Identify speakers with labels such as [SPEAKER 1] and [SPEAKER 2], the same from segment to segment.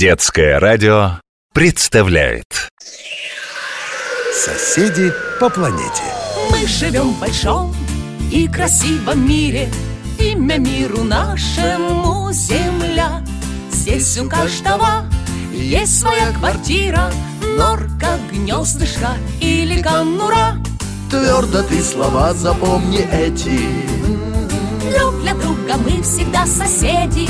[SPEAKER 1] Детское радио представляет.
[SPEAKER 2] Соседи по планете.
[SPEAKER 3] Мы живем в большом и красивом мире. Имя миру нашему Земля. Здесь у каждого есть своя квартира. Норка, гнездышко или конура.
[SPEAKER 2] Твердо ты слова запомни эти.
[SPEAKER 3] Друг для друга мы всегда соседи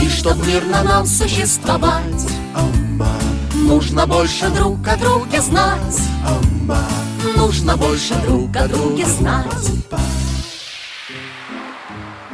[SPEAKER 3] И чтоб мирно нам существовать. Нужно больше друг о друге знать. Нужно больше друг о друге знать.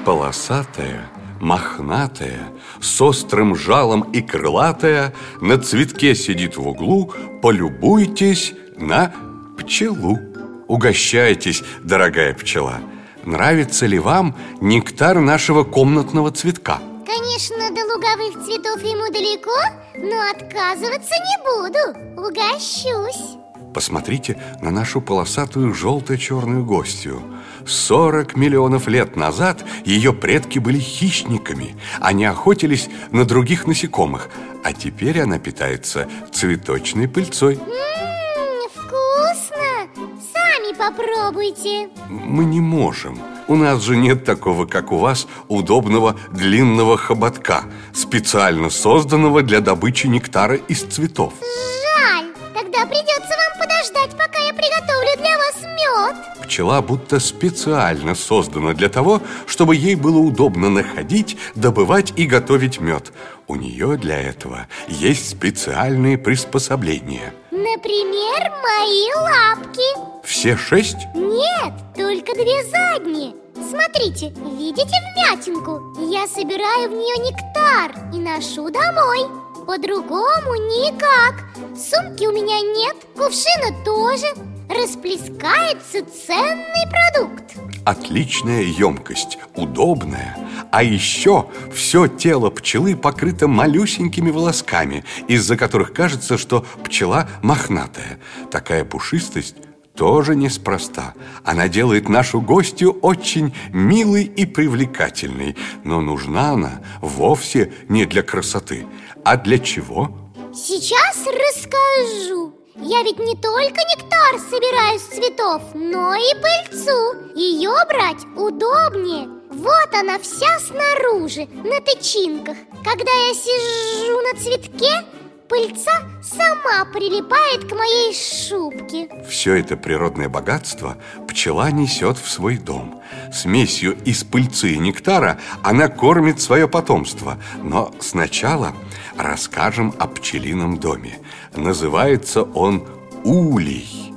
[SPEAKER 4] Полосатая, мохнатая, с острым жалом и крылатая На цветке сидит в углу Полюбуйтесь на пчелу. Угощайтесь, дорогая пчела Нравится ли вам нектар нашего комнатного цветка?
[SPEAKER 5] Конечно, до луговых цветов ему далеко, но отказываться не буду, угощусь.
[SPEAKER 4] Посмотрите на нашу полосатую желто-черную гостью. 40 миллионов лет назад ее предки были хищниками. Они охотились на других насекомых А теперь она питается цветочной пыльцой.
[SPEAKER 5] Ммм, вкусно! Сами попробуйте.
[SPEAKER 4] Мы не можем У нас же нет такого, как у вас, удобного длинного хоботка Специально созданного для добычи нектара из цветов
[SPEAKER 5] Жаль, тогда придется вам подождать, пока я приготовлю для вас мед
[SPEAKER 4] Пчела будто специально создана для того, чтобы ей было удобно находить, добывать и готовить мед. У нее для этого есть специальные приспособления.
[SPEAKER 5] Например, мои лапки.
[SPEAKER 4] Все шесть?
[SPEAKER 5] Нет, только две задние. Смотрите, видите вмятинку? Я собираю в нее нектар и ношу домой. По-другому никак. Сумки у меня нет, кувшина тоже. Расплескается ценный продукт.
[SPEAKER 4] Отличная емкость, удобная А еще все тело пчелы покрыто малюсенькими волосками Из-за которых кажется, что пчела мохнатая. Такая пушистость тоже неспроста. Она делает нашу гостью очень милой и привлекательной. Но нужна она вовсе не для красоты. А для чего?
[SPEAKER 5] Сейчас расскажу. Я ведь не только нектар собираю с цветов, но и пыльцу. Ее брать удобнее Вот она вся снаружи, на тычинках. Когда я сижу на цветке, пыльца сама прилипает к моей шубке.
[SPEAKER 4] Все это природное богатство пчела несет в свой дом. Смесью из пыльцы и нектара она кормит свое потомство. Но сначала расскажем о пчелином доме. Называется он улей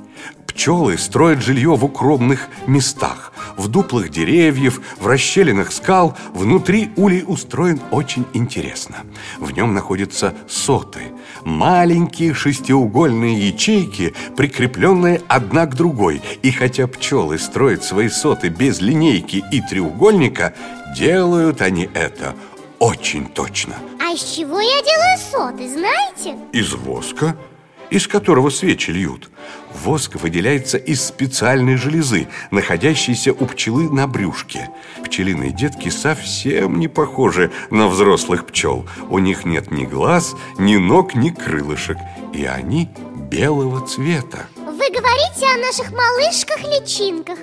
[SPEAKER 4] Пчелы строят жилье в укромных местах В дуплах деревьев, в расщелинах скал Внутри улей устроен очень интересно. В нем находятся соты Маленькие шестиугольные ячейки, прикрепленные одна к другой. И хотя пчелы строят свои соты без линейки и треугольника Делают они это очень точно.
[SPEAKER 5] А из чего я делаю соты, знаете?
[SPEAKER 4] Из воска, из которого свечи льют. Воск выделяется из специальной железы, находящейся у пчелы на брюшке. Пчелиные детки совсем не похожи на взрослых пчел. У них нет ни глаз, ни ног, ни крылышек. И они белого цвета.
[SPEAKER 5] Вы говорите о наших малышках-личинках.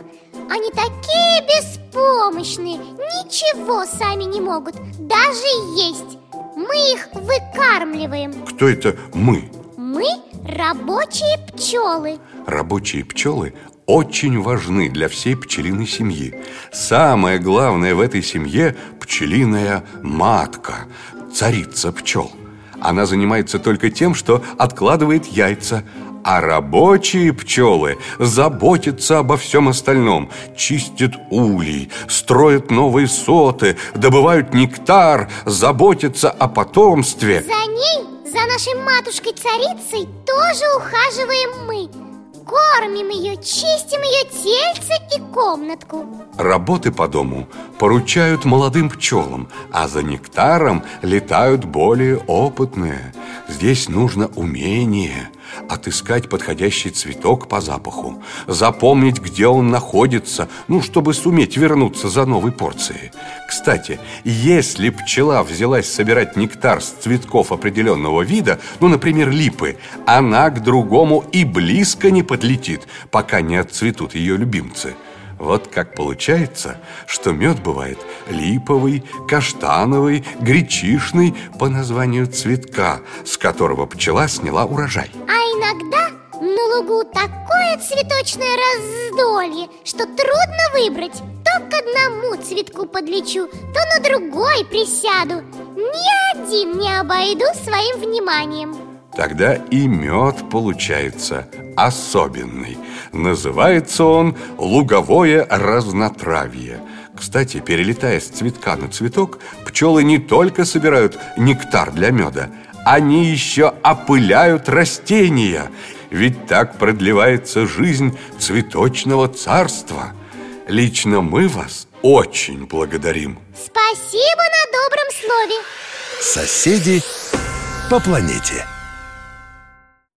[SPEAKER 5] Они такие беспомощные Ничего сами не могут Даже есть. Мы их выкармливаем.
[SPEAKER 4] Кто это мы?
[SPEAKER 5] Мы рабочие пчелы.
[SPEAKER 4] Рабочие пчелы очень важны для всей пчелиной семьи. Самое главное в этой семье – пчелиная матка, царица пчел. Она занимается только тем, что откладывает яйца. А рабочие пчелы заботятся обо всем остальном Чистят улей, строят новые соты, добывают нектар Заботятся о потомстве.
[SPEAKER 5] За ней, за нашей матушкой-царицей тоже ухаживаем мы. Кормим ее, чистим ее тельце и комнатку.
[SPEAKER 4] Работы по дому поручают молодым пчелам А за нектаром летают более опытные. Здесь нужно умение, Отыскать подходящий цветок по запаху Запомнить, где он находится Ну, чтобы суметь вернуться за новой порцией. Кстати, если пчела взялась собирать нектар с цветков определенного вида Ну, например, липы Она к другому и близко не подлетит Пока не отцветут ее любимцы вот как получается, что мед бывает липовый, каштановый, гречишный по названию цветка, с которого пчела сняла урожай.
[SPEAKER 5] А иногда на лугу такое цветочное раздолье, что трудно выбрать. То к одному цветку подлечу, то на другой присяду. Ни один не обойду своим вниманием.
[SPEAKER 4] Тогда и мед получается особенный. Называется он луговое разнотравье. Кстати, перелетая с цветка на цветок, пчелы не только собирают нектар для меда, они еще опыляют растения. Ведь так продлевается жизнь цветочного царства. Лично мы вас очень благодарим.
[SPEAKER 5] Спасибо на добром слове.
[SPEAKER 1] Соседи по планете.